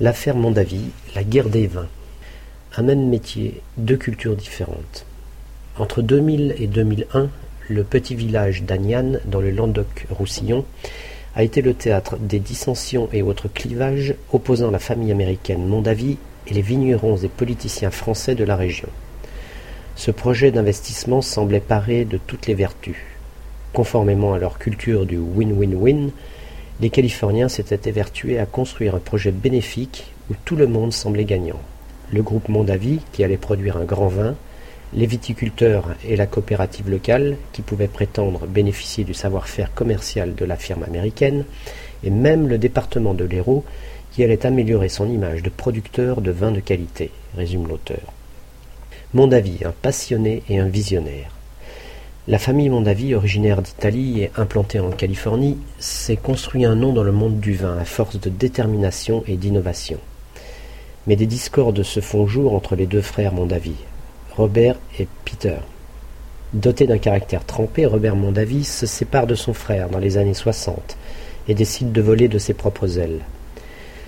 L'affaire Mondavi, la guerre des vins. Un même métier, deux cultures différentes. Entre 2000 et 2001, le petit village d'Agnan, dans le Languedoc-Roussillon, a été le théâtre des dissensions et autres clivages opposant la famille américaine Mondavi et les vignerons et politiciens français de la région. Ce projet d'investissement semblait paré de toutes les vertus. Conformément à leur culture du win-win-win, les Californiens s'étaient évertués à construire un projet bénéfique où tout le monde semblait gagnant. Le groupe Mondavi, qui allait produire un grand vin, les viticulteurs et la coopérative locale, qui pouvaient prétendre bénéficier du savoir-faire commercial de la firme américaine, et même le département de l'Hérault, qui allait améliorer son image de producteur de vins de qualité, résume l'auteur. Mondavi, un passionné et un visionnaire. La famille Mondavi, originaire d'Italie et implantée en Californie, s'est construit un nom dans le monde du vin à force de détermination et d'innovation. Mais des discordes se font jour entre les deux frères Mondavi, Robert et Peter. Doté d'un caractère trempé, Robert Mondavi se sépare de son frère dans les années 60 et décide de voler de ses propres ailes.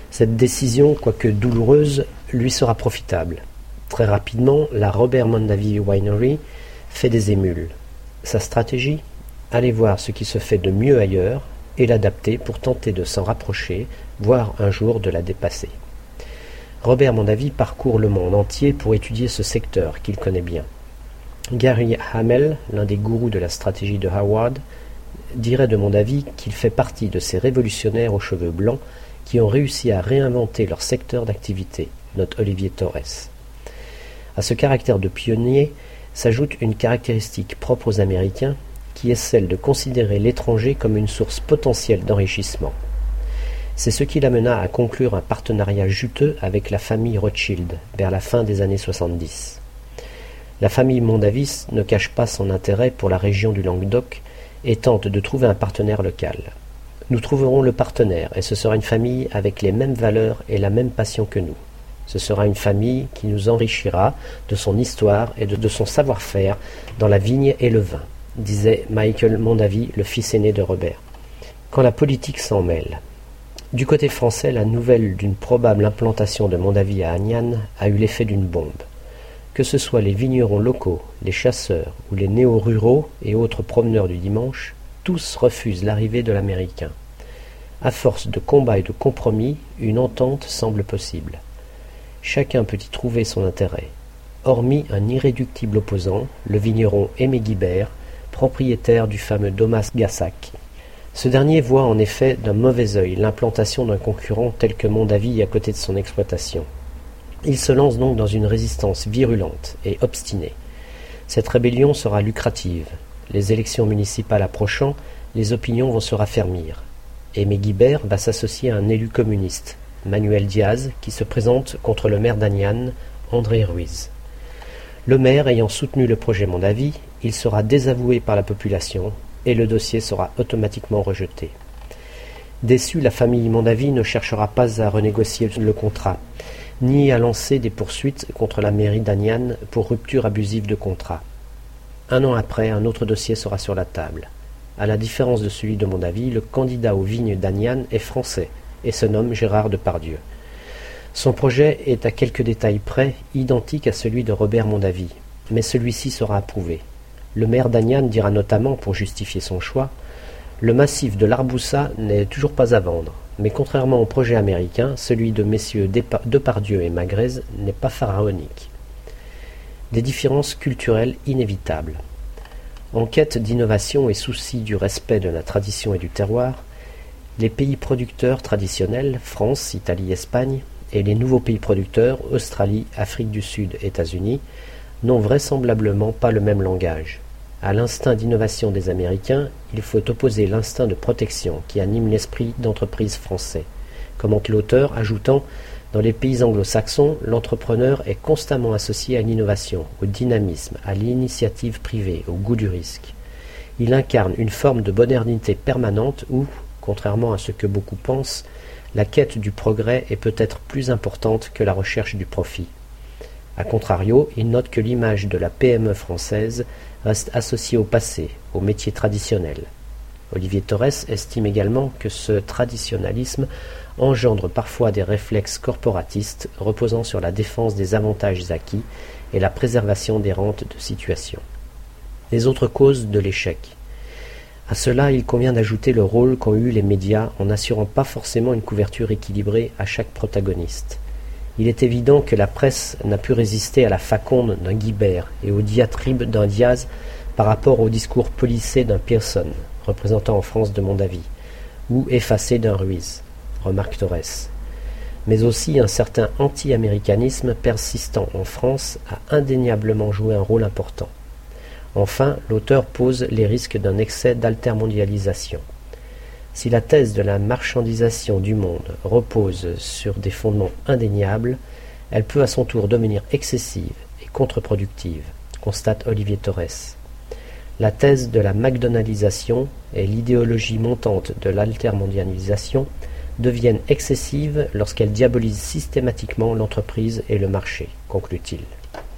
Cette décision, quoique douloureuse, lui sera profitable. Très rapidement, la Robert Mondavi Winery fait des émules. Sa stratégie? Aller voir ce qui se fait de mieux ailleurs et l'adapter pour tenter de s'en rapprocher, voire un jour de la dépasser. Robert Mondavi parcourt le monde entier pour étudier ce secteur qu'il connaît bien. Gary Hamel, l'un des gourous de la stratégie de Howard, dirait de Mondavi qu'il fait partie de ces révolutionnaires aux cheveux blancs qui ont réussi à réinventer leur secteur d'activité, note Olivier Torres. À ce caractère de pionnier, s'ajoute une caractéristique propre aux Américains, qui est celle de considérer l'étranger comme une source potentielle d'enrichissement. C'est ce qui l'amena à conclure un partenariat juteux avec la famille Rothschild vers la fin des années 70. La famille Mondavis ne cache pas son intérêt pour la région du Languedoc et tente de trouver un partenaire local. Nous trouverons le partenaire et ce sera une famille avec les mêmes valeurs et la même passion que nous. Ce sera une famille qui nous enrichira de son histoire et de, son savoir-faire dans la vigne et le vin, disait Michael Mondavi, le fils aîné de Robert. Quand la politique s'en mêle. Du côté français, la nouvelle d'une probable implantation de Mondavi à Agnan a eu l'effet d'une bombe. Que ce soit les vignerons locaux, les chasseurs ou les néo-ruraux et autres promeneurs du dimanche, tous refusent l'arrivée de l'Américain. À force de combats et de compromis, une entente semble possible. Chacun peut y trouver son intérêt, hormis un irréductible opposant, le vigneron Aimé Guibert, propriétaire du fameux Domas Gassac. Ce dernier voit en effet d'un mauvais œil l'implantation d'un concurrent tel que Mondavi à côté de son exploitation. Il se lance donc dans une résistance virulente et obstinée. Cette rébellion sera lucrative. Les élections municipales approchant, les opinions vont se raffermir. Aimé Guibert va s'associer à un élu communiste, Manuel Diaz, qui se présente contre le maire d'Agnan, André Ruiz. Le maire ayant soutenu le projet Mondavi, il sera désavoué par la population et le dossier sera automatiquement rejeté. Déçue, la famille Mondavi ne cherchera pas à renégocier le contrat, ni à lancer des poursuites contre la mairie d'Agnan pour rupture abusive de contrat. Un an après, un autre dossier sera sur la table. À la différence de celui de Mondavi, le candidat aux vignes d'Agnan est français, et se nomme Gérard Depardieu. Son projet est à quelques détails près identique à celui de Robert Mondavi, mais celui-ci sera approuvé. Le maire d'Agnan dira notamment, pour justifier son choix, le massif de l'Arboussa n'est toujours pas à vendre, mais contrairement au projet américain, celui de messieurs Depardieu et Magrez n'est pas pharaonique. Des différences culturelles inévitables. En quête d'innovation et souci du respect de la tradition et du terroir, les pays producteurs traditionnels, France, Italie, Espagne, et les nouveaux pays producteurs, Australie, Afrique du Sud, États-Unis, n'ont vraisemblablement pas le même langage. À l'instinct d'innovation des Américains, il faut opposer l'instinct de protection qui anime l'esprit d'entreprise français, commente l'auteur, ajoutant Dans les pays anglo-saxons, l'entrepreneur est constamment associé à l'innovation, au dynamisme, à l'initiative privée, au goût du risque. Il incarne une forme de modernité permanente où, Contrairement à ce que beaucoup pensent, la quête du progrès est peut-être plus importante que la recherche du profit. A contrario, il note que l'image de la PME française reste associée au passé, aux métiers traditionnels. Olivier Torres estime également que ce traditionnalisme engendre parfois des réflexes corporatistes reposant sur la défense des avantages acquis et la préservation des rentes de situation. Les autres causes de l'échec. À cela, il convient d'ajouter le rôle qu'ont eu les médias en n'assurant pas forcément une couverture équilibrée à chaque protagoniste. Il est évident que la presse n'a pu résister à la faconde d'un Guibert et aux diatribes d'un Diaz par rapport au discours policé d'un Pearson, représentant en France de mon avis, ou effacé d'un Ruiz, remarque Torres. Mais aussi un certain anti-américanisme persistant en France a indéniablement joué un rôle important. Enfin, l'auteur pose les risques d'un excès d'altermondialisation. Si la thèse de la marchandisation du monde repose sur des fondements indéniables, elle peut à son tour devenir excessive et contre-productive, constate Olivier Torres. La thèse de la McDonaldisation et l'idéologie montante de l'altermondialisation deviennent excessives lorsqu'elles diabolisent systématiquement l'entreprise et le marché, conclut-il.